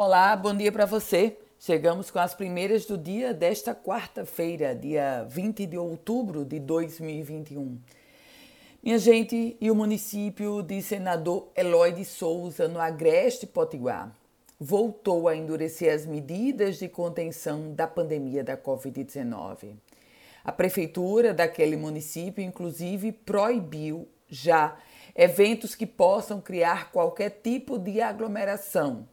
Olá, bom dia para você. Chegamos com as primeiras do dia desta quarta-feira, dia 20 de outubro de 2021. Minha gente, e o município de Senador Eloy de Souza, no Agreste Potiguar, voltou a endurecer as medidas de contenção da pandemia da Covid-19. A prefeitura daquele município, inclusive, proibiu já eventos que possam criar qualquer tipo de aglomeração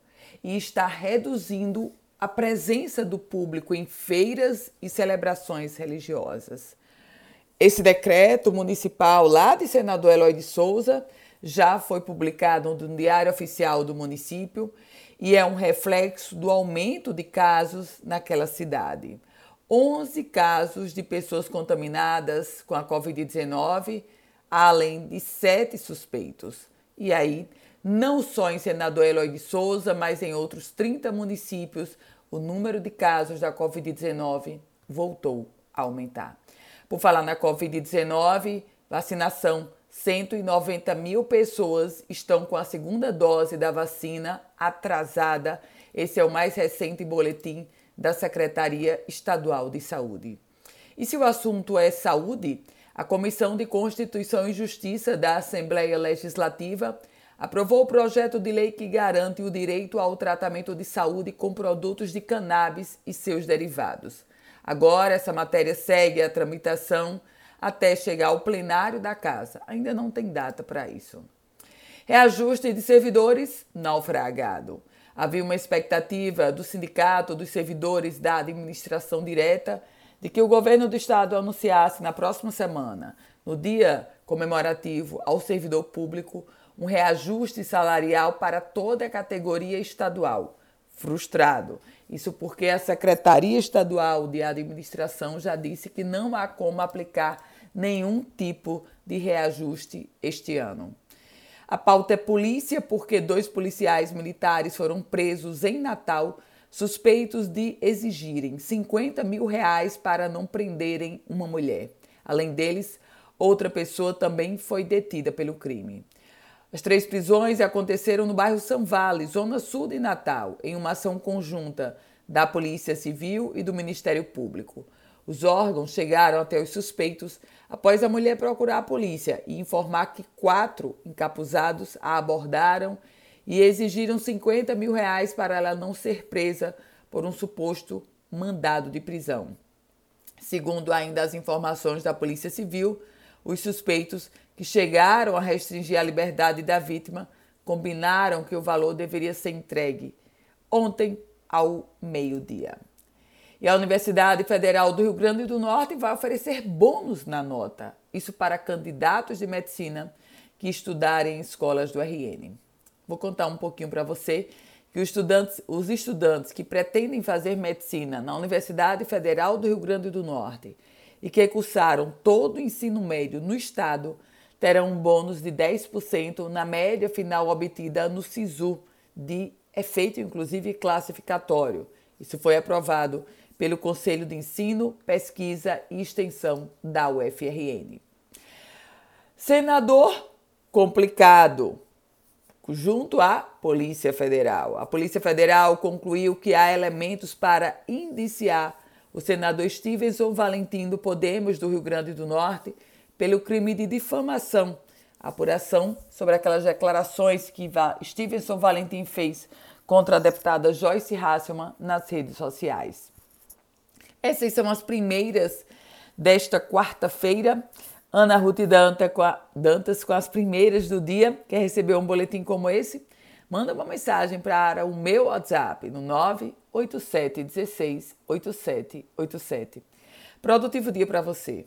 e está reduzindo a presença do público em feiras e celebrações religiosas. Esse decreto municipal lá de senador Eloy de Souza já foi publicado no Diário Oficial do município e é um reflexo do aumento de casos naquela cidade. 11 casos de pessoas contaminadas com a Covid-19, além de sete suspeitos. E aí, não só em Senador Eloy de Souza, mas em outros 30 municípios, o número de casos da Covid-19 voltou a aumentar. Por falar na Covid-19, vacinação: 190 mil pessoas estão com a segunda dose da vacina atrasada. Esse é o mais recente boletim da Secretaria Estadual de Saúde. E se o assunto é saúde, a Comissão de Constituição e Justiça da Assembleia Legislativa aprovou o projeto de lei que garante o direito ao tratamento de saúde com produtos de cannabis e seus derivados. Agora, essa matéria segue a tramitação até chegar ao plenário da Casa. Ainda não tem data para isso. Reajuste de servidores naufragado. Havia uma expectativa do Sindicato dos Servidores da Administração Direta de que o governo do estado anunciasse na próxima semana, no dia comemorativo ao servidor público, um reajuste salarial para toda a categoria estadual. Frustrado. Isso porque a Secretaria Estadual de Administração já disse que não há como aplicar nenhum tipo de reajuste este ano. A pauta é polícia, porque dois policiais militares foram presos em Natal, suspeitos de exigirem 50 mil reais para não prenderem uma mulher. Além deles, outra pessoa também foi detida pelo crime. As três prisões aconteceram no bairro São Vale, zona sul de Natal, em uma ação conjunta da Polícia Civil e do Ministério Público. Os órgãos chegaram até os suspeitos após a mulher procurar a polícia e informar que quatro encapuzados a abordaram e exigiram 50 mil reais para ela não ser presa por um suposto mandado de prisão. Segundo ainda as informações da Polícia Civil, os suspeitos que chegaram a restringir a liberdade da vítima combinaram que o valor deveria ser entregue ontem ao meio-dia. E a Universidade Federal do Rio Grande do Norte vai oferecer bônus na nota, isso para candidatos de medicina que estudarem em escolas do RN. Vou contar um pouquinho para você que os estudantes, os estudantes que pretendem fazer medicina na Universidade Federal do Rio Grande do Norte e que cursaram todo o ensino médio no estado terão um bônus de 10% na média final obtida no SISU, de efeito inclusive classificatório. Isso foi aprovado pelo Conselho de Ensino, Pesquisa e Extensão da UFRN. Senador complicado, junto à Polícia Federal. A Polícia Federal concluiu que há elementos para indiciar o senador Stevenson Valentim do Podemos do Rio Grande do Norte pelo crime de difamação. Apuração sobre aquelas declarações que Stevenson Valentim fez contra a deputada Joyce Hasselman nas redes sociais. Essas são as primeiras desta quarta-feira. Ana Ruth Dantas com as primeiras do dia. Quer receber um boletim como esse? Manda uma mensagem para o meu WhatsApp no 987 16 8787. Produtivo dia para você.